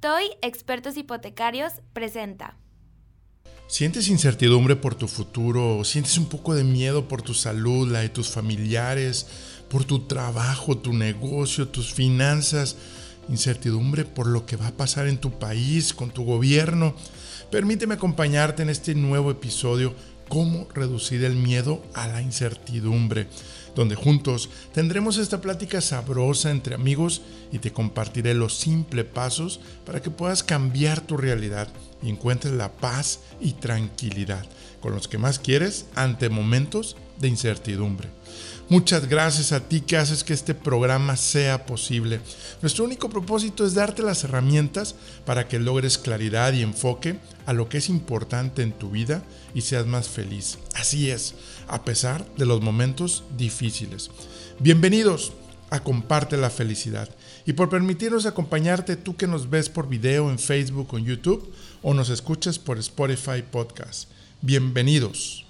TOY Expertos Hipotecarios presenta. ¿Sientes incertidumbre por tu futuro? ¿Sientes un poco de miedo por tu salud, la de tus familiares, por tu trabajo, tu negocio, tus finanzas? ¿Incertidumbre por lo que va a pasar en tu país, con tu gobierno? Permíteme acompañarte en este nuevo episodio, cómo reducir el miedo a la incertidumbre donde juntos tendremos esta plática sabrosa entre amigos y te compartiré los simples pasos para que puedas cambiar tu realidad y encuentres la paz y tranquilidad con los que más quieres ante momentos de incertidumbre. Muchas gracias a ti que haces que este programa sea posible. Nuestro único propósito es darte las herramientas para que logres claridad y enfoque a lo que es importante en tu vida y seas más feliz. Así es, a pesar de los momentos difíciles. Bienvenidos a Comparte la Felicidad y por permitirnos acompañarte tú que nos ves por video en Facebook o en YouTube o nos escuchas por Spotify Podcast. Bienvenidos.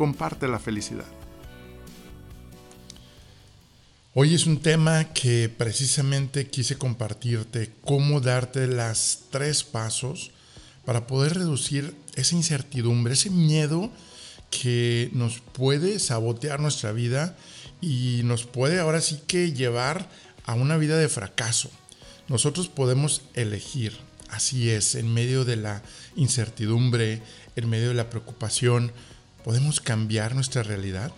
comparte la felicidad. Hoy es un tema que precisamente quise compartirte, cómo darte las tres pasos para poder reducir esa incertidumbre, ese miedo que nos puede sabotear nuestra vida y nos puede ahora sí que llevar a una vida de fracaso. Nosotros podemos elegir, así es, en medio de la incertidumbre, en medio de la preocupación, ¿Podemos cambiar nuestra realidad?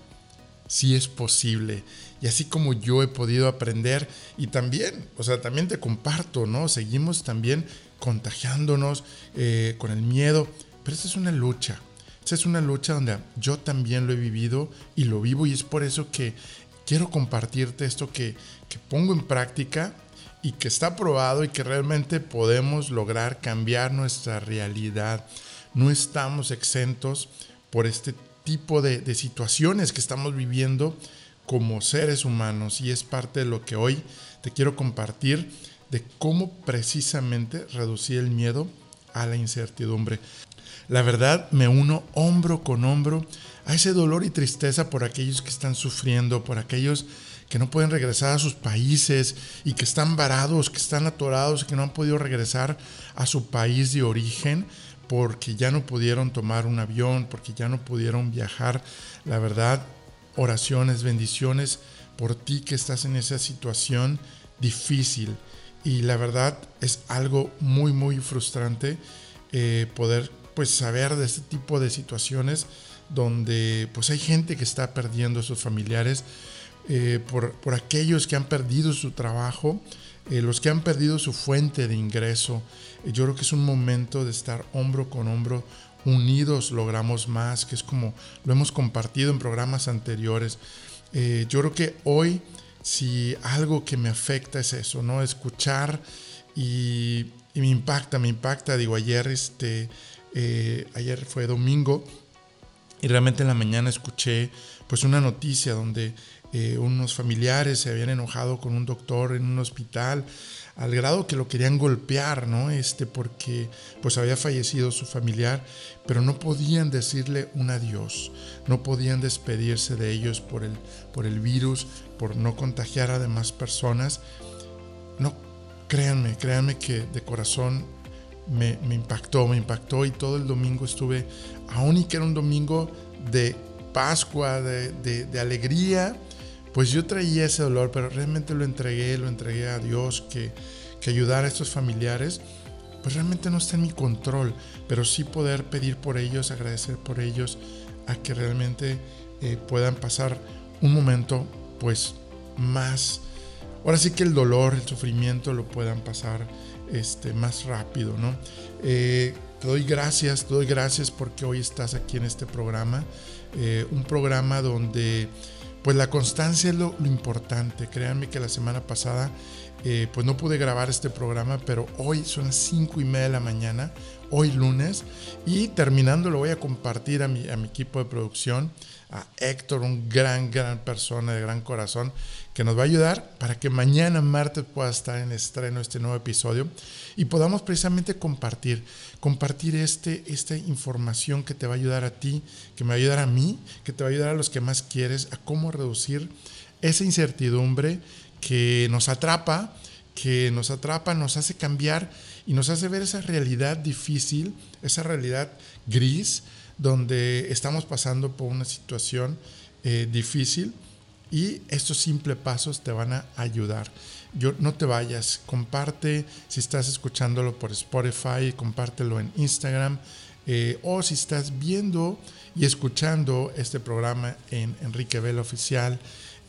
Sí es posible. Y así como yo he podido aprender y también, o sea, también te comparto, ¿no? Seguimos también contagiándonos eh, con el miedo, pero esta es una lucha. Esta es una lucha donde yo también lo he vivido y lo vivo y es por eso que quiero compartirte esto que, que pongo en práctica y que está probado y que realmente podemos lograr cambiar nuestra realidad. No estamos exentos por este tipo de, situaciones que estamos viviendo como seres humanos y es parte de lo que hoy te quiero compartir de cómo precisamente reducir el miedo a la incertidumbre. La verdad, me uno hombro con hombro a ese dolor y tristeza por aquellos que están sufriendo, por aquellos que no pueden regresar a sus países y que están varados, que están atorados, que no han podido regresar a su país de origen porque ya no pudieron tomar un avión, porque ya no pudieron viajar. La verdad, oraciones, bendiciones por ti que estás en esa situación difícil. Y la verdad es algo muy, muy frustrante eh, poder pues saber de este tipo de situaciones donde pues hay gente que está perdiendo a sus familiares eh, por, por, aquellos que han perdido su trabajo, eh, los que han perdido su fuente de ingreso. Eh, yo creo que es un momento de estar hombro con hombro, unidos logramos más, que es como lo hemos compartido en programas anteriores. Eh, yo creo que hoy, si algo que me afecta es eso, ¿no? Escuchar y, me impacta, me impacta. Digo, ayer, este, ayer fue domingo y realmente en la mañana escuché pues una noticia donde eh, unos familiares se habían enojado con un doctor en un hospital al grado que lo querían golpear, ¿no? Este, porque pues había fallecido su familiar, pero no podían decirle un adiós, no podían despedirse de ellos por el, por el virus, por no contagiar a demás personas. No, créanme, créanme que de corazón me, impactó, me impactó y todo el domingo estuve, aún y que era un domingo de Pascua, de, de alegría, pues yo traía ese dolor, pero realmente lo entregué, lo entregué a Dios, que, que ayudar a estos familiares, pues realmente no está en mi control, pero sí poder pedir por ellos, agradecer por ellos, a que realmente eh, puedan pasar un momento, pues más, ahora sí que el dolor, el sufrimiento lo puedan pasar este, más rápido, ¿no? Eh, te doy gracias, te doy gracias porque hoy estás aquí en este programa, eh, un programa donde pues la constancia es lo, importante. Créanme que la semana pasada eh, pues no pude grabar este programa, pero hoy son las 5 y media de la mañana, hoy lunes, y terminando lo voy a compartir a mi, a mi equipo de producción, a Héctor, un gran, gran persona de gran corazón, que nos va a ayudar para que mañana martes pueda estar en estreno este nuevo episodio y podamos precisamente compartir, compartir este, esta información que te va a ayudar a ti, que me va a ayudar a mí, que te va a ayudar a los que más quieres, a cómo reducir esa incertidumbre que nos atrapa, que nos atrapa, nos hace cambiar y nos hace ver esa realidad difícil, esa realidad gris, donde estamos pasando por una situación eh, difícil y estos simples pasos te van a ayudar. Yo, no te vayas, comparte si estás escuchándolo por Spotify, compártelo en Instagram eh, o si estás viendo y escuchando este programa en Enrique Vela Oficial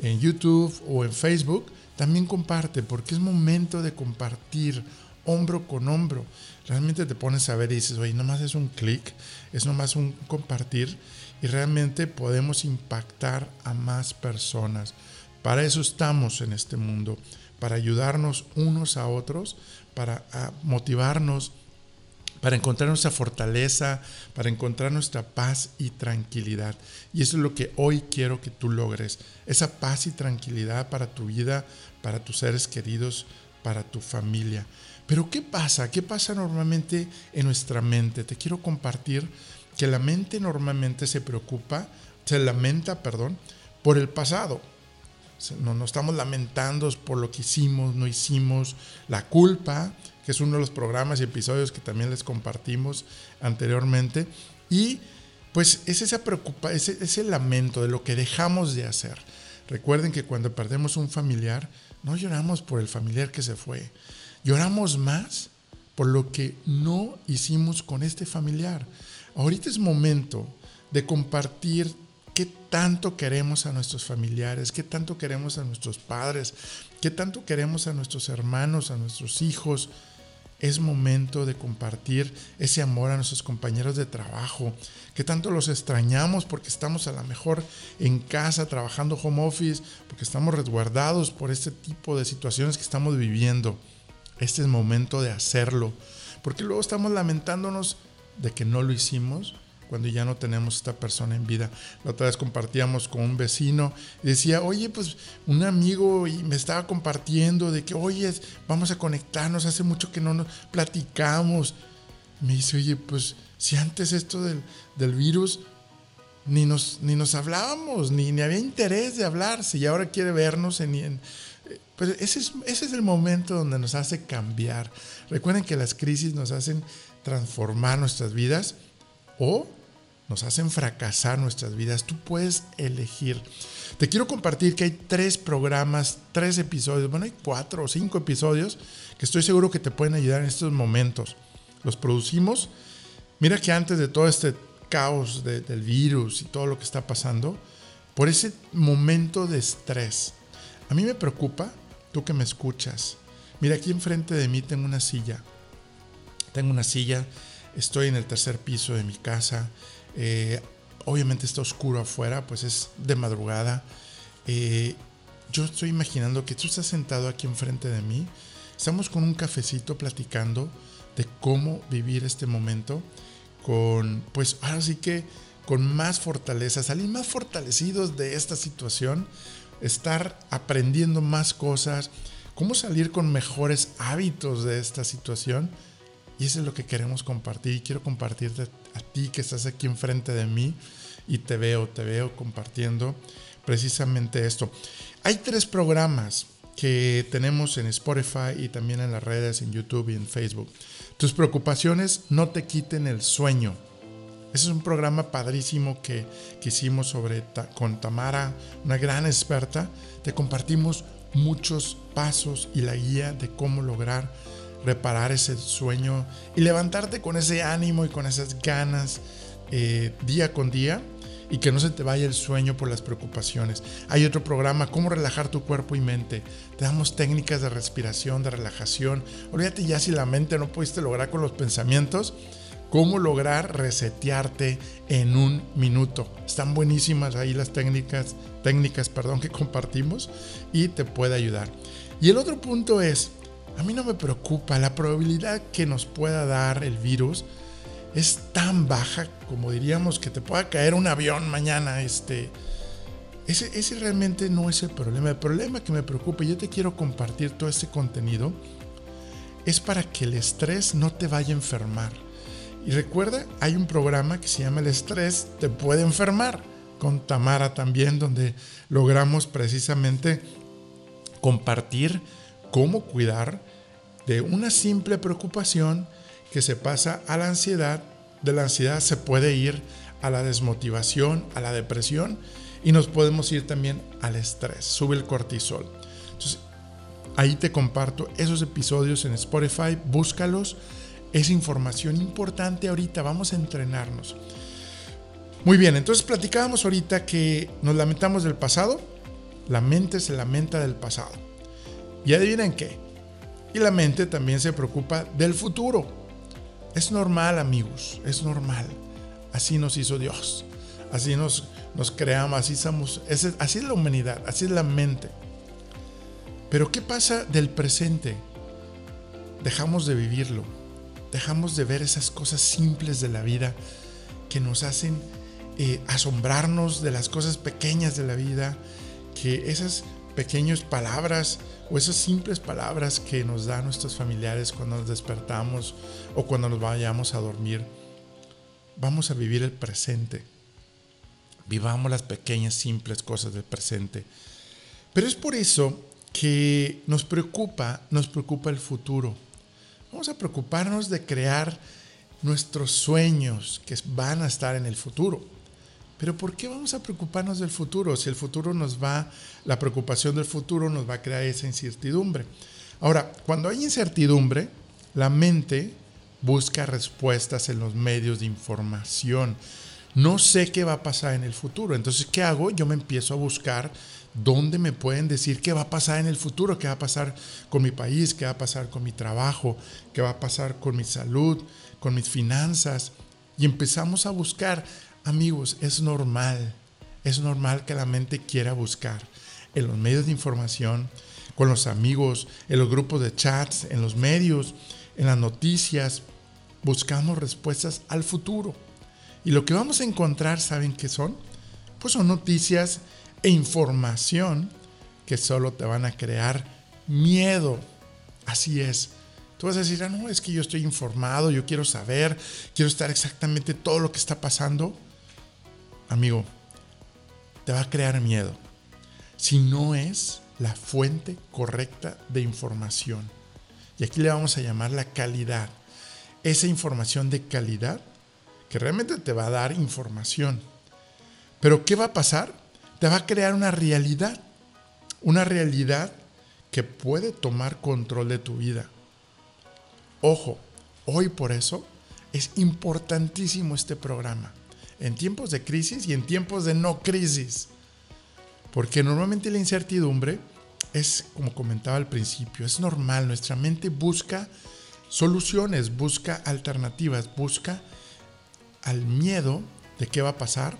en YouTube o en Facebook, también comparte, porque es momento de compartir hombro con hombro. Realmente te pones a ver y dices, oye, nomás es un clic, es nomás un compartir y realmente podemos impactar a más personas. Para eso estamos en este mundo, para ayudarnos unos a otros, para motivarnos, para encontrar nuestra fortaleza, para encontrar nuestra paz y tranquilidad. Y eso es lo que hoy quiero que tú logres, esa paz y tranquilidad para tu vida, para tus seres queridos, para tu familia. Pero ¿qué pasa? ¿Qué pasa normalmente en nuestra mente? Te quiero compartir que la mente normalmente se preocupa, se lamenta, perdón, por el pasado. No nos estamos lamentando por lo que hicimos, no hicimos, la culpa, que es uno de los programas y episodios que también les compartimos anteriormente. Y pues es esa preocupa, ese, ese lamento de lo que dejamos de hacer. Recuerden que cuando perdemos un familiar, no lloramos por el familiar que se fue, lloramos más por lo que no hicimos con este familiar. Ahorita es momento de compartir qué tanto queremos a nuestros familiares, qué tanto queremos a nuestros padres, qué tanto queremos a nuestros hermanos, a nuestros hijos. Es momento de compartir ese amor a nuestros compañeros de trabajo, que tanto los extrañamos porque estamos a lo mejor en casa trabajando home office, porque estamos resguardados por este tipo de situaciones que estamos viviendo. Este es momento de hacerlo, porque luego estamos lamentándonos de que no lo hicimos cuando ya no tenemos esta persona en vida. La otra vez compartíamos con un vecino y decía, oye, pues un amigo y me estaba compartiendo de que, oye, vamos a conectarnos, hace mucho que no nos platicamos. Me dice, oye, pues si antes esto del, del virus ni nos, ni nos hablábamos, ni, ni había interés de hablarse y ahora quiere vernos en... en pues ese es, ese es el momento donde nos hace cambiar. Recuerden que las crisis nos hacen transformar nuestras vidas o nos hacen fracasar nuestras vidas. Tú puedes elegir. Te quiero compartir que hay tres programas, tres episodios, bueno, hay cuatro o cinco episodios que estoy seguro que te pueden ayudar en estos momentos. Los producimos. Mira que antes de todo este caos del virus y todo lo que está pasando, por ese momento de estrés, a mí me preocupa, tú que me escuchas, mira aquí enfrente de mí tengo una silla tengo una silla, estoy en el tercer piso de mi casa. Eh, obviamente está oscuro afuera, pues es de madrugada. Eh, yo estoy imaginando que tú estás sentado aquí enfrente de mí. Estamos con un cafecito platicando de cómo vivir este momento con, pues ahora sí que con más fortaleza, salir más fortalecidos de esta situación, estar aprendiendo más cosas, cómo salir con mejores hábitos de esta situación y eso es lo que queremos compartir. Y quiero compartirte a ti que estás aquí enfrente de mí y te veo, te veo compartiendo precisamente esto. Hay tres programas que tenemos en Spotify y también en las redes, en YouTube y en Facebook. Tus preocupaciones no te quiten el sueño. Ese es un programa padrísimo que, que hicimos sobre, con Tamara, una gran experta. Te compartimos muchos pasos y la guía de cómo lograr reparar ese sueño y levantarte con ese ánimo y con esas ganas eh, día con día y que no se te vaya el sueño por las preocupaciones. Hay otro programa, cómo relajar tu cuerpo y mente. Te damos técnicas de respiración, de relajación. Olvídate ya si la mente no pudiste lograr con los pensamientos, cómo lograr resetearte en un minuto. Están buenísimas ahí las técnicas, técnicas perdón, que compartimos y te puede ayudar. Y el otro punto es, a mí no me preocupa, la probabilidad que nos pueda dar el virus es tan baja como diríamos que te pueda caer un avión mañana. Este, ese, ese realmente no es el problema. El problema que me preocupa, yo te quiero compartir todo este contenido, es para que el estrés no te vaya a enfermar. Y recuerda, hay un programa que se llama El estrés te puede enfermar, con Tamara también, donde logramos precisamente compartir cómo cuidar de una simple preocupación que se pasa a la ansiedad, de la ansiedad se puede ir a la desmotivación, a la depresión y nos podemos ir también al estrés, sube el cortisol. Ahí te comparto esos episodios en Spotify, búscalos, es información importante ahorita, vamos a entrenarnos. Muy bien, entonces platicábamos ahorita que nos lamentamos del pasado, la mente se lamenta del pasado. Y adivinen qué, y la mente también se preocupa del futuro. Es normal, amigos, es normal. Así nos hizo Dios. Así nos, nos creamos, así somos. así es la humanidad, así es la mente. Pero ¿qué pasa del presente? Dejamos de vivirlo. Dejamos de ver esas cosas simples de la vida que nos hacen eh, asombrarnos de las cosas pequeñas de la vida, que esas pequeñas palabras o esas simples palabras que nos dan nuestros familiares cuando nos despertamos o cuando nos vayamos a dormir. Vamos a vivir el presente. Vivamos las pequeñas, simples cosas del presente. Pero es por eso que nos preocupa, nos preocupa el futuro. Vamos a preocuparnos de crear nuestros sueños que van a estar en el futuro. Pero ¿por qué vamos a preocuparnos del futuro? Si el futuro nos va, la preocupación del futuro nos va a crear esa incertidumbre. Ahora, cuando hay incertidumbre, la mente busca respuestas en los medios de información. No sé qué va a pasar en el futuro. Entonces, ¿qué hago? Yo me empiezo a buscar dónde me pueden decir qué va a pasar en el futuro, qué va a pasar con mi país, qué va a pasar con mi trabajo, qué va a pasar con mi salud, con mis finanzas. Y empezamos a buscar Amigos, es normal, es normal que la mente quiera buscar en los medios de información, con los amigos, en los grupos de chats, en los medios, en las noticias. Buscamos respuestas al futuro. Y lo que vamos a encontrar, ¿saben qué son? Pues son noticias e información que solo te van a crear miedo. Así es. Tú vas a decir, ah, no, es que yo estoy informado, yo quiero saber, quiero estar exactamente todo lo que está pasando amigo, te va a crear miedo si no es la fuente correcta de información. Y aquí le vamos a llamar la calidad. Esa información de calidad que realmente te va a dar información. Pero ¿qué va a pasar? Te va a crear una realidad. Una realidad que puede tomar control de tu vida. Ojo, hoy por eso es importantísimo este programa en tiempos de crisis y en tiempos de no crisis. Porque normalmente la incertidumbre es, como comentaba al principio, es normal. Nuestra mente busca soluciones, busca alternativas, busca al miedo de qué va a pasar.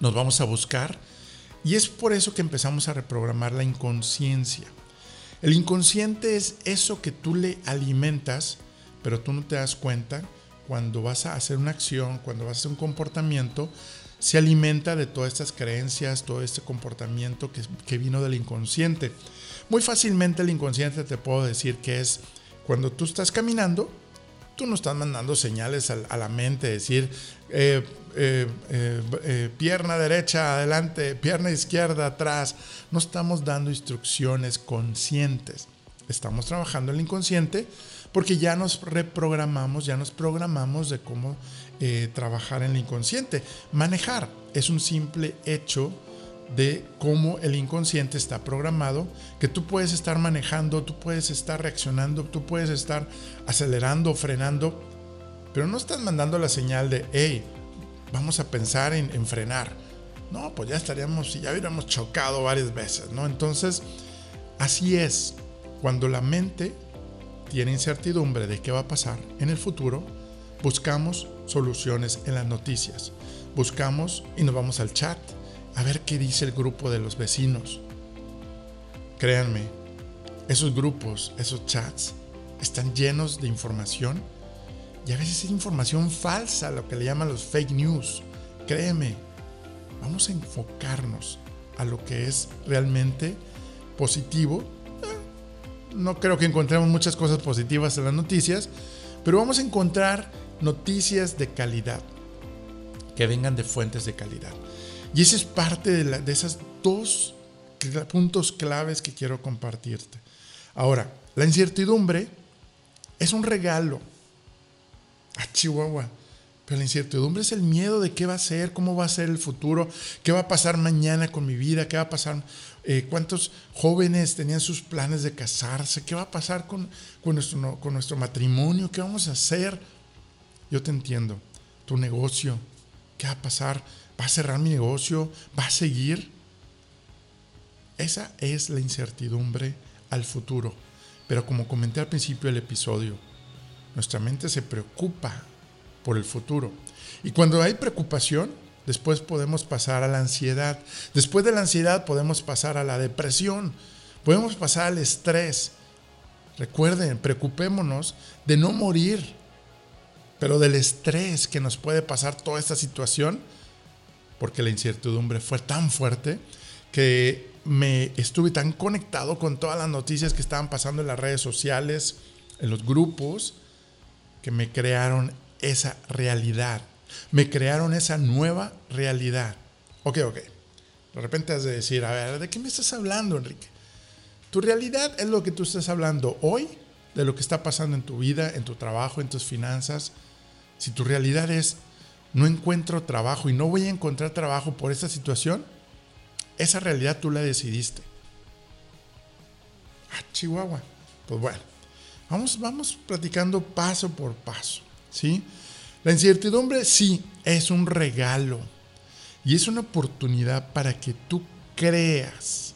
Nos vamos a buscar. Y es por eso que empezamos a reprogramar la inconsciencia. El inconsciente es eso que tú le alimentas, pero tú no te das cuenta cuando vas a hacer una acción, cuando vas a hacer un comportamiento, se alimenta de todas estas creencias, todo este comportamiento que, vino del inconsciente. Muy fácilmente el inconsciente te puedo decir que es cuando tú estás caminando, tú no estás mandando señales a, la mente, decir eh, eh, eh, pierna derecha adelante, pierna izquierda atrás. No estamos dando instrucciones conscientes. Estamos trabajando el inconsciente porque ya nos reprogramamos, ya nos programamos de cómo eh, trabajar en el inconsciente. Manejar es un simple hecho de cómo el inconsciente está programado, que tú puedes estar manejando, tú puedes estar reaccionando, tú puedes estar acelerando, frenando, pero no estás mandando la señal de, hey, vamos a pensar en, en frenar. No, pues ya estaríamos, ya hubiéramos chocado varias veces, ¿no? Entonces, así es, cuando la mente tiene incertidumbre de qué va a pasar en el futuro, buscamos soluciones en las noticias. Buscamos y nos vamos al chat a ver qué dice el grupo de los vecinos. Créanme, esos grupos, esos chats, están llenos de información y a veces es información falsa, lo que le llaman los fake news. Créeme, vamos a enfocarnos a lo que es realmente positivo. Eh, no creo que encontremos muchas cosas positivas en las noticias, pero vamos a encontrar noticias de calidad, que vengan de fuentes de calidad. Y esa es parte de, la, de esas dos puntos claves que quiero compartirte. Ahora, la incertidumbre es un regalo a Chihuahua. Pero la incertidumbre es el miedo de qué va a ser, cómo va a ser el futuro, qué va a pasar mañana con mi vida, qué va a pasar, eh, cuántos jóvenes tenían sus planes de casarse, qué va a pasar con, con, nuestro, con nuestro matrimonio, qué vamos a hacer. Yo te entiendo, tu negocio, qué va a pasar, va a cerrar mi negocio, va a seguir. Esa es la incertidumbre al futuro. Pero como comenté al principio del episodio, nuestra mente se preocupa por el futuro. Y cuando hay preocupación, después podemos pasar a la ansiedad. Después de la ansiedad podemos pasar a la depresión. Podemos pasar al estrés. Recuerden, preocupémonos de no morir, pero del estrés que nos puede pasar toda esta situación, porque la incertidumbre fue tan fuerte que me estuve tan conectado con todas las noticias que estaban pasando en las redes sociales, en los grupos, que me crearon esa realidad. Me crearon esa nueva realidad. Ok, ok. De repente has de decir, a ver, ¿de qué me estás hablando, Enrique? Tu realidad es lo que tú estás hablando hoy, de lo que está pasando en tu vida, en tu trabajo, en tus finanzas. Si tu realidad es, no encuentro trabajo y no voy a encontrar trabajo por esta situación, esa realidad tú la decidiste. Ah, Chihuahua. Pues bueno, Vamos, vamos platicando paso por paso, ¿sí? La incertidumbre sí es un regalo y es una oportunidad para que tú creas,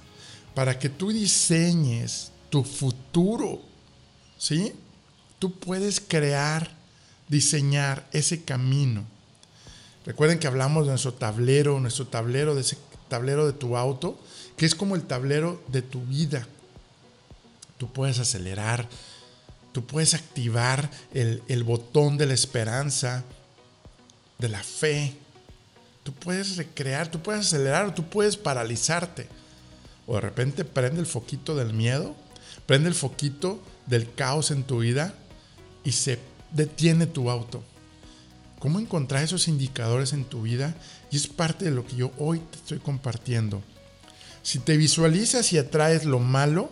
para que tú diseñes tu futuro, ¿sí? Tú puedes crear, diseñar ese camino. Recuerden que hablamos de nuestro tablero, nuestro tablero, de ese tablero de tu auto, que es como el tablero de tu vida. Tú puedes acelerar, Tú puedes activar el, botón de la esperanza, de la fe. Tú puedes recrear, tú puedes acelerar o tú puedes paralizarte. O de repente prende el foquito del miedo, prende el foquito del caos en tu vida y se detiene tu auto. ¿Cómo encontrar esos indicadores en tu vida? Y es parte de lo que yo hoy te estoy compartiendo. Si te visualizas y atraes lo malo,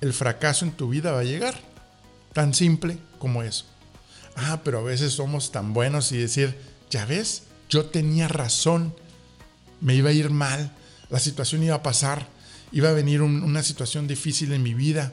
el fracaso en tu vida va a llegar. Tan simple como eso. Ah, pero a veces somos tan buenos y decir, ya ves, yo tenía razón, me iba a ir mal, la situación iba a pasar, iba a venir una situación difícil en mi vida.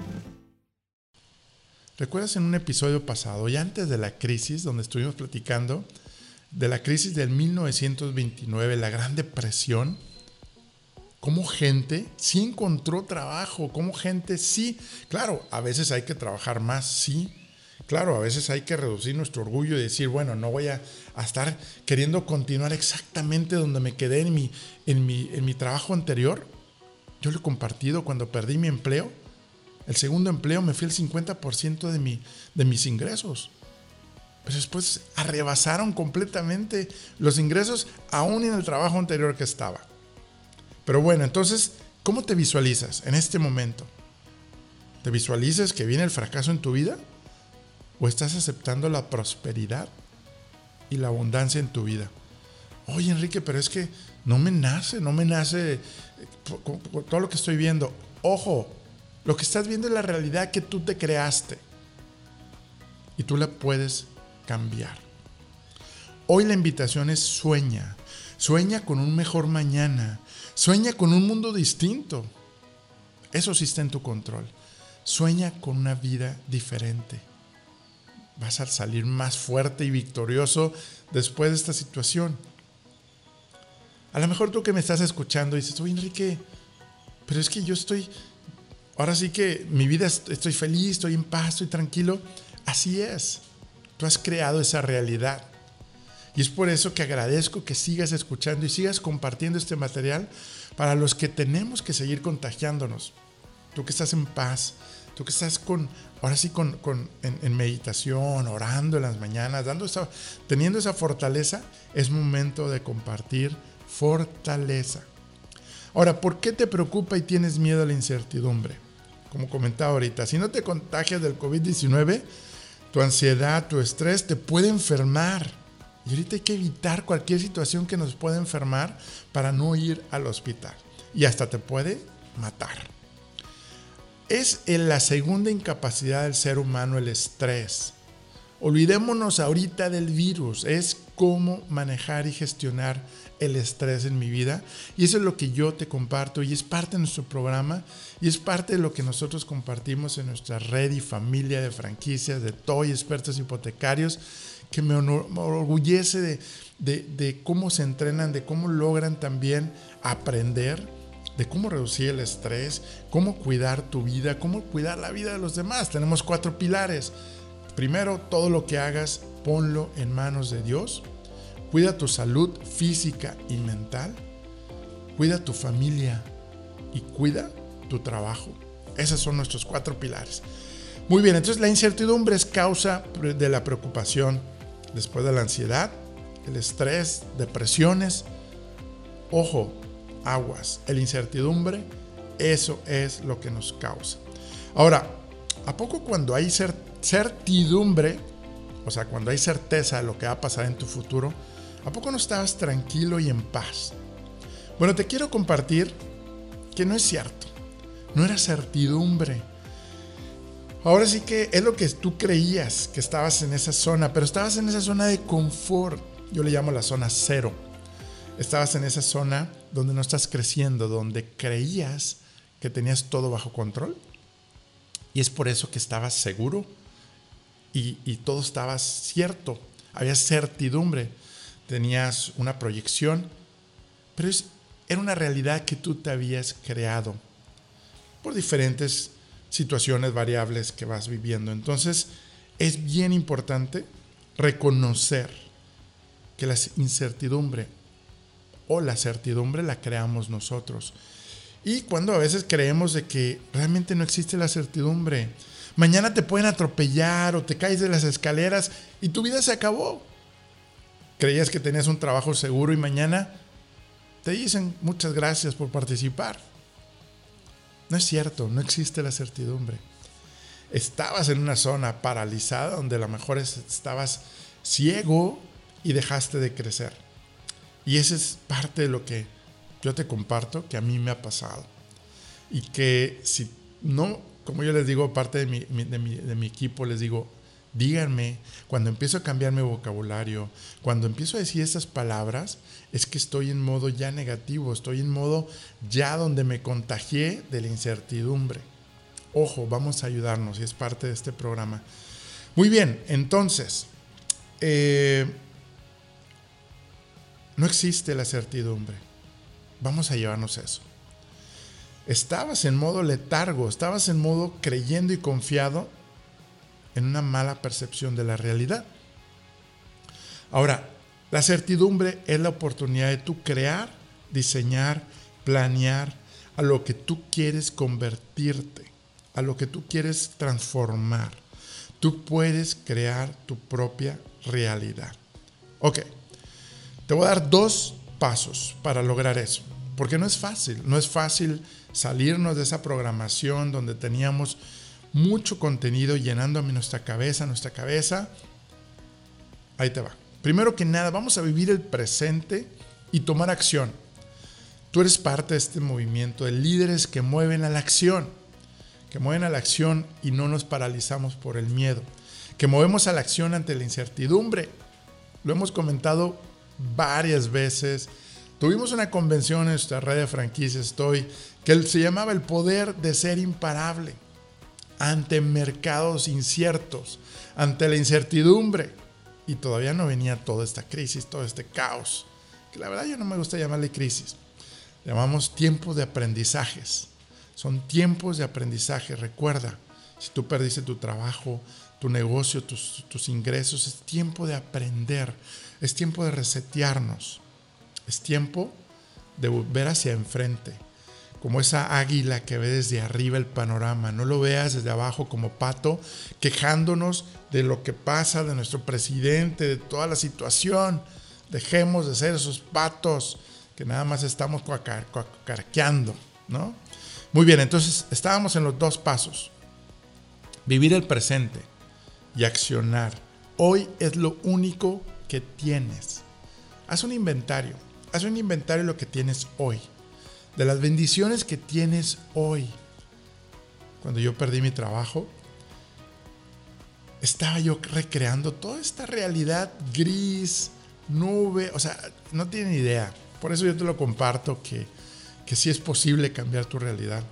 ¿Recuerdas en un episodio pasado y antes de la crisis donde estuvimos platicando de la crisis del 1929, la Gran Depresión? cómo gente sí encontró trabajo, cómo gente sí, claro, a veces hay que trabajar más, sí, claro, a veces hay que reducir nuestro orgullo y decir, bueno, no voy a, estar queriendo continuar exactamente donde me quedé en mi, en, mi, en mi trabajo anterior. Yo lo he compartido cuando perdí mi empleo. El segundo empleo me fui el 50% de, mi, de mis ingresos. Pero después arrebasaron completamente los ingresos aún en el trabajo anterior que estaba. Pero bueno, entonces, ¿cómo te visualizas en este momento? ¿Te visualizas que viene el fracaso en tu vida? ¿O estás aceptando la prosperidad y la abundancia en tu vida? Oye, Enrique, pero es que no me nace, no me nace eh, todo lo que estoy viendo. Ojo, lo que estás viendo es la realidad que tú te creaste. Y tú la puedes cambiar. Hoy la invitación es sueña. Sueña con un mejor mañana. Sueña con un mundo distinto. Eso sí está en tu control. Sueña con una vida diferente. Vas a salir más fuerte y victorioso después de esta situación. A lo mejor tú que me estás escuchando dices, oye Enrique, pero es que yo estoy, ahora sí que mi vida estoy feliz, estoy en paz, estoy tranquilo. Así es. Tú has creado esa realidad. Y es por eso que agradezco que sigas escuchando y sigas compartiendo este material para los que tenemos que seguir contagiándonos tú que estás en paz, tú que estás con, ahora sí, con, en, meditación, orando en las mañanas, dando esa, teniendo esa fortaleza, es momento de compartir fortaleza. Ahora, ¿por qué te preocupa y tienes miedo a la incertidumbre? Como comentaba ahorita, si no te contagias del COVID-19, tu ansiedad, tu estrés te puede enfermar. Y ahorita hay que evitar cualquier situación que nos pueda enfermar para no ir al hospital. Y hasta te puede matar. Es la segunda incapacidad del ser humano el estrés. Olvidémonos ahorita del virus, es cómo manejar y gestionar el estrés en mi vida. Y eso es lo que yo te comparto y es parte de nuestro programa y es parte de lo que nosotros compartimos en nuestra red y familia de franquicias de TOY, expertos hipotecarios, que me, orgullece de, de cómo se entrenan, de cómo logran también aprender de cómo reducir el estrés, cómo cuidar tu vida, cómo cuidar la vida de los demás. Tenemos cuatro pilares. Primero, todo lo que hagas, ponlo en manos de Dios. Cuida tu salud física y mental. Cuida tu familia y cuida tu trabajo. Esos son nuestros cuatro pilares. Muy bien, entonces la incertidumbre es causa de la preocupación, después de la ansiedad, el estrés, depresiones. Ojo, aguas. El incertidumbre, eso es lo que nos causa. Ahora, ¿a poco cuando hay certidumbre, o sea, cuando hay certeza de lo que va a pasar en tu futuro, ¿a poco no estabas tranquilo y en paz? Bueno, te quiero compartir que no es cierto. No era certidumbre. Ahora sí que es lo que tú creías que estabas en esa zona, pero estabas en esa zona de confort. Yo le llamo la zona cero estabas en esa zona donde no estás creciendo, donde creías que tenías todo bajo control. Y es por eso que estabas seguro y, todo estaba cierto. Había certidumbre, tenías una proyección, pero es, era una realidad que tú te habías creado por diferentes situaciones variables que vas viviendo. Entonces, es bien importante reconocer que la incertidumbre o la certidumbre la creamos nosotros. Y cuando a veces creemos de que realmente no existe la certidumbre, mañana te pueden atropellar o te caes de las escaleras y tu vida se acabó. Creías que tenías un trabajo seguro y mañana te dicen muchas gracias por participar. No es cierto, no existe la certidumbre. Estabas en una zona paralizada donde a lo mejor estabas ciego y dejaste de crecer. Y esa es parte de lo que yo te comparto, que a mí me ha pasado. Y que si no, como yo les digo, parte de mi, equipo, les digo, díganme, cuando empiezo a cambiar mi vocabulario, cuando empiezo a decir estas palabras, es que estoy en modo ya negativo, estoy en modo ya donde me contagié de la incertidumbre. Ojo, vamos a ayudarnos y es parte de este programa. Muy bien, entonces, eh, no existe la certidumbre. Vamos a llevarnos eso. Estabas en modo letargo, estabas en modo creyendo y confiado en una mala percepción de la realidad. Ahora, la certidumbre es la oportunidad de tú crear, diseñar, planear a lo que tú quieres convertirte, a lo que tú quieres transformar. Tú puedes crear tu propia realidad. Ok. Te voy a dar dos pasos para lograr eso. Porque no es fácil, no es fácil salirnos de esa programación donde teníamos mucho contenido llenando nuestra cabeza, nuestra cabeza. Ahí te va. Primero que nada, vamos a vivir el presente y tomar acción. Tú eres parte de este movimiento de líderes que mueven a la acción, que mueven a la acción y no nos paralizamos por el miedo, que movemos a la acción ante la incertidumbre. Lo hemos comentado varias veces. Tuvimos una convención en nuestra red de franquicias, estoy, que se llamaba el poder de ser imparable ante mercados inciertos, ante la incertidumbre. Y todavía no venía toda esta crisis, todo este caos, que la verdad yo no me gusta llamarle crisis. Llamamos tiempos de aprendizajes. Son tiempos de aprendizaje. Recuerda, si tú perdiste tu trabajo, tu negocio, tus, tus ingresos, es tiempo de aprender. Es tiempo de resetearnos. Es tiempo de ver hacia enfrente como esa águila que ve desde arriba el panorama. No lo veas desde abajo como pato, quejándonos de lo que pasa, de nuestro presidente, de toda la situación. Dejemos de ser esos patos que nada más estamos carqueando, ¿no? Muy bien, entonces estábamos en los dos pasos. Vivir el presente y accionar. Hoy es lo único que tienes. Haz un inventario. Haz un inventario de lo que tienes hoy de las bendiciones que tienes hoy. Cuando yo perdí mi trabajo, estaba yo recreando toda esta realidad gris, nube, o sea, no tienen idea. Por eso yo te lo comparto que, que sí es posible cambiar tu realidad.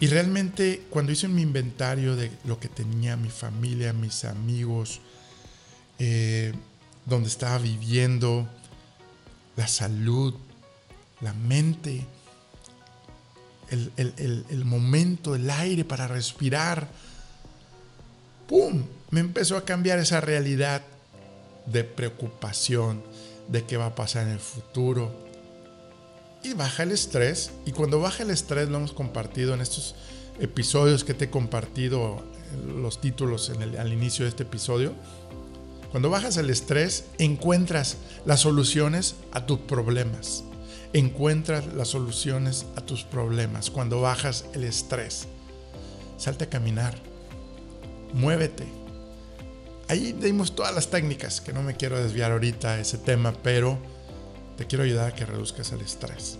Y realmente cuando hice mi inventario de lo que tenía mi familia, mis amigos, eh, donde estaba viviendo, la salud, la mente, el, momento, el aire para respirar. ¡Pum! Me empezó a cambiar esa realidad de preocupación, de qué va a pasar en el futuro. Y baja el estrés. Y cuando baja el estrés, lo hemos compartido en estos episodios que te he compartido, los títulos al inicio de este episodio. Cuando bajas el estrés, encuentras las soluciones a tus problemas encuentras las soluciones a tus problemas cuando bajas el estrés. Salte a caminar, muévete. Ahí dimos todas las técnicas, que no me quiero desviar ahorita a ese tema, pero te quiero ayudar a que reduzcas el estrés.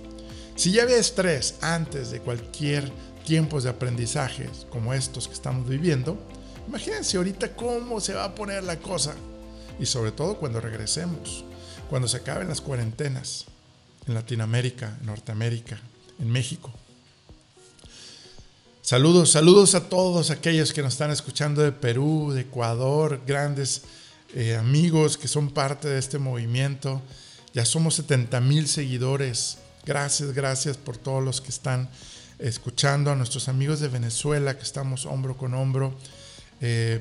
Si ya había estrés antes de cualquier tiempos de aprendizaje como estos que estamos viviendo, imagínense ahorita cómo se va a poner la cosa. Y sobre todo cuando regresemos, cuando se acaben las cuarentenas en Latinoamérica, en Norteamérica, en México. Saludos, saludos a todos aquellos que nos están escuchando de Perú, de Ecuador, grandes eh, amigos que son parte de este movimiento. Ya somos 70 mil seguidores. Gracias, gracias por todos los que están escuchando, a nuestros amigos de Venezuela que estamos hombro con hombro, eh,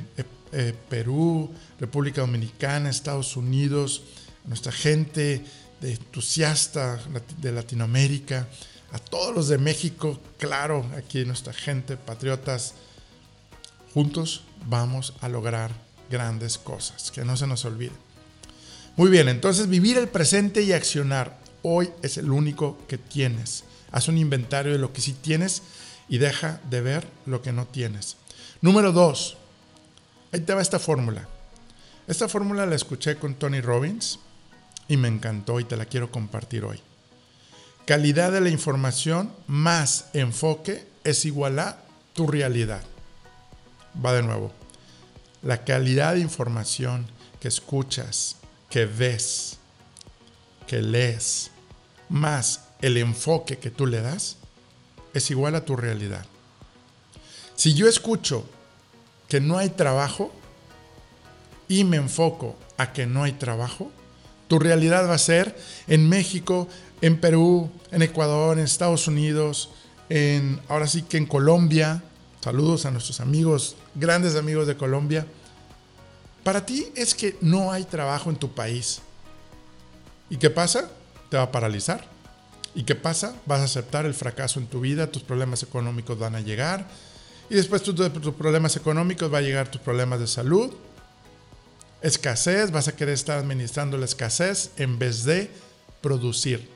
eh, Perú, República Dominicana, Estados Unidos, nuestra gente de entusiasta de Latinoamérica, a todos los de México, claro, aquí nuestra gente, patriotas, juntos vamos a lograr grandes cosas, que no se nos olvide. Muy bien, entonces vivir el presente y accionar. Hoy es el único que tienes. Haz un inventario de lo que sí tienes y deja de ver lo que no tienes. Número dos, ahí te va esta fórmula. Esta fórmula la escuché con Tony Robbins y me encantó y te la quiero compartir hoy. Calidad de la información más enfoque es igual a tu realidad. Va de nuevo. La calidad de información que escuchas, que ves, que lees, más el enfoque que tú le das, es igual a tu realidad. Si yo escucho que no hay trabajo y me enfoco a que no hay trabajo, tu realidad va a ser en México, en Perú, en Ecuador, en Estados Unidos, en ahora sí que en Colombia. Saludos a nuestros amigos, grandes amigos de Colombia. Para ti es que no hay trabajo en tu país. ¿Y qué pasa? Te va a paralizar. ¿Y qué pasa? Vas a aceptar el fracaso en tu vida, tus problemas económicos van a llegar. Y después de tus problemas económicos va a llegar tus problemas de salud, escasez, vas a querer estar administrando la escasez en vez de producir.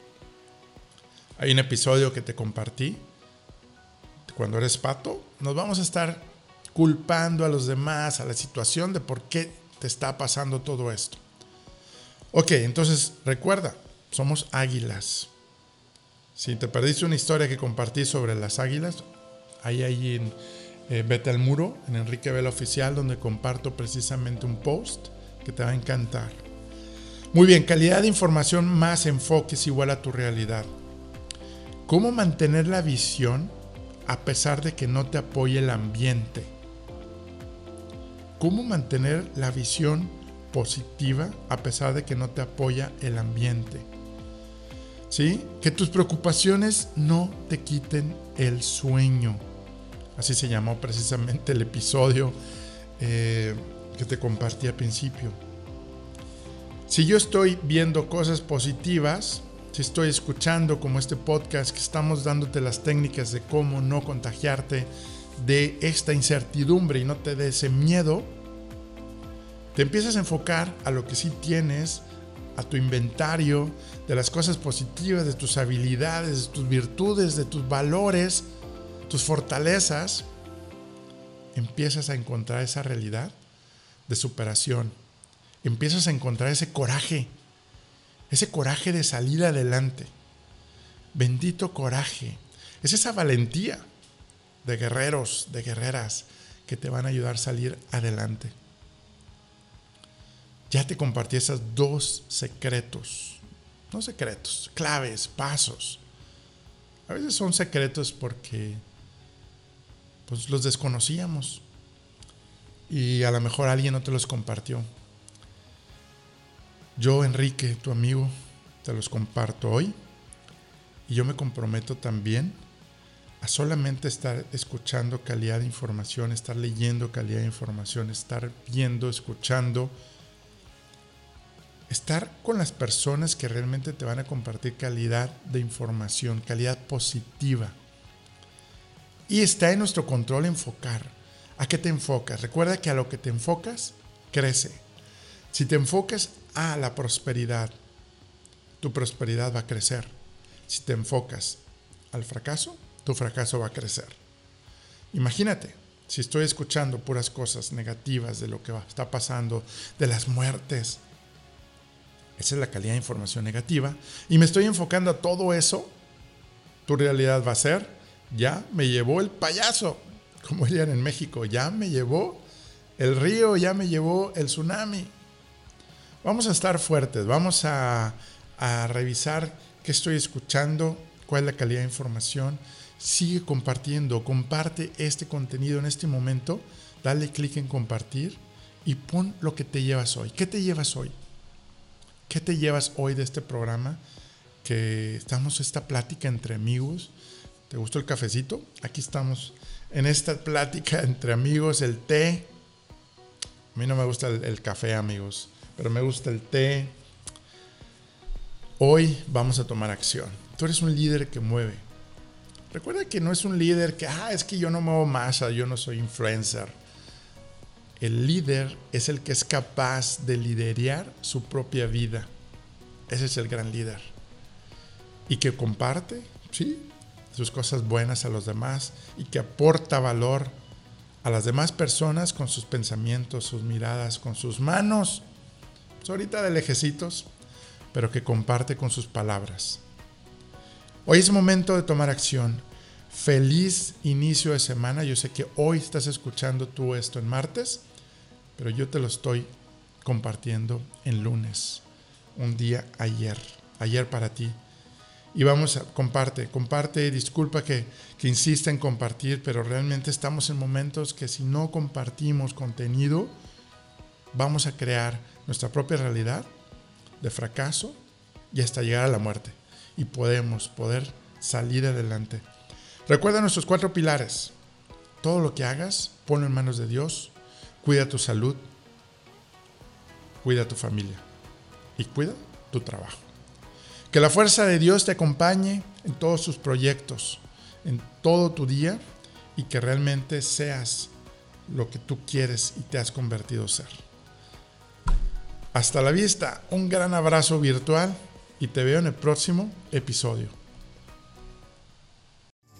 Hay un episodio que te compartí. Cuando eres pato, nos vamos a estar culpando a los demás, a la situación de por qué te está pasando todo esto. Ok, entonces recuerda, somos águilas. Si te perdiste una historia que compartí sobre las águilas, ahí, ahí en eh, Vete al Muro, en Enrique Vela Oficial, donde comparto precisamente un post que te va a encantar. Muy bien, calidad de información más enfoque es igual a tu realidad. ¿Cómo mantener la visión a pesar de que no te apoye el ambiente? ¿Cómo mantener la visión positiva a pesar de que no te apoya el ambiente? ¿Sí? Que tus preocupaciones no te quiten el sueño. Así se llamó precisamente el episodio eh, que te compartí al principio. Si yo estoy viendo cosas positivas, si estoy escuchando como este podcast que estamos dándote las técnicas de cómo no contagiarte de esta incertidumbre y no te dé ese miedo, te empiezas a enfocar a lo que sí tienes, a tu inventario, de las cosas positivas, de tus habilidades, de tus virtudes, de tus valores, tus fortalezas, empiezas a encontrar esa realidad de superación. Empiezas a encontrar ese coraje ese coraje de salir adelante. Bendito coraje. Es esa valentía de guerreros, de guerreras que te van a ayudar a salir adelante. Ya te compartí esos dos secretos. No secretos, claves, pasos. A veces son secretos porque pues los desconocíamos y a lo mejor alguien no te los compartió. Yo, Enrique, tu amigo, te los comparto hoy y yo me comprometo también a solamente estar escuchando calidad de información, estar leyendo calidad de información, estar viendo, escuchando, estar con las personas que realmente te van a compartir calidad de información, calidad positiva. Y está en nuestro control enfocar. ¿A qué te enfocas? Recuerda que a lo que te enfocas, crece. Si te enfocas a la prosperidad, tu prosperidad va a crecer. Si te enfocas al fracaso, tu fracaso va a crecer. Imagínate, si estoy escuchando puras cosas negativas de lo que está pasando, de las muertes, esa es la calidad de información negativa, y me estoy enfocando a todo eso, tu realidad va a ser, ya me llevó el payaso, como dirían en México, ya me llevó el río, ya me llevó el tsunami, Vamos a estar fuertes, vamos a, revisar qué estoy escuchando, cuál es la calidad de información. Sigue compartiendo, comparte este contenido en este momento, dale clic en compartir y pon lo que te llevas hoy. ¿Qué te llevas hoy? ¿Qué te llevas hoy de este programa? Que estamos esta plática entre amigos. ¿Te gustó el cafecito? Aquí estamos en esta plática entre amigos, el té. A mí no me gusta el café, amigos pero me gusta el té. Hoy vamos a tomar acción. Tú eres un líder que mueve. Recuerda que no es un líder que, ah, es que yo no muevo masa, yo no soy influencer. El líder es el que es capaz de liderar su propia vida. Ese es el gran líder. Y que comparte, sí, sus cosas buenas a los demás y que aporta valor a las demás personas con sus pensamientos, sus miradas, con sus manos ahorita de lejecitos, pero que comparte con sus palabras. Hoy es momento de tomar acción. Feliz inicio de semana. Yo sé que hoy estás escuchando tú esto en martes, pero yo te lo estoy compartiendo en lunes, un día ayer, ayer para ti. Y vamos a, comparte, comparte, disculpa que, que insista en compartir, pero realmente estamos en momentos que si no compartimos contenido, vamos a crear nuestra propia realidad de fracaso y hasta llegar a la muerte. Y podemos poder salir adelante. Recuerda nuestros cuatro pilares. Todo lo que hagas, ponlo en manos de Dios. Cuida tu salud. Cuida tu familia. Y cuida tu trabajo. Que la fuerza de Dios te acompañe en todos sus proyectos, en todo tu día y que realmente seas lo que tú quieres y te has convertido a ser. Hasta la vista, un gran abrazo virtual y te veo en el próximo episodio.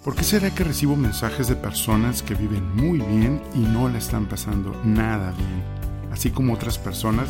¿Por qué será que recibo mensajes de personas que viven muy bien y no la están pasando nada bien? Así como otras personas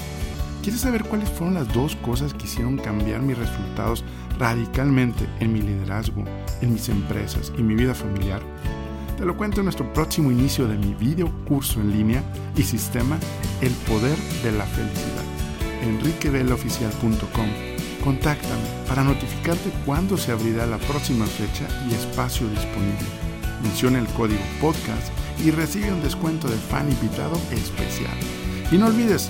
¿Quieres saber cuáles fueron las dos cosas que hicieron cambiar mis resultados radicalmente en mi liderazgo, en mis empresas y mi vida familiar? Te lo cuento en nuestro próximo inicio de mi video curso en línea y sistema El Poder de la Felicidad. enriqueveloficial.com Contáctame para notificarte cuándo se abrirá la próxima fecha y espacio disponible. Menciona el código podcast y recibe un descuento de fan invitado especial. Y no olvides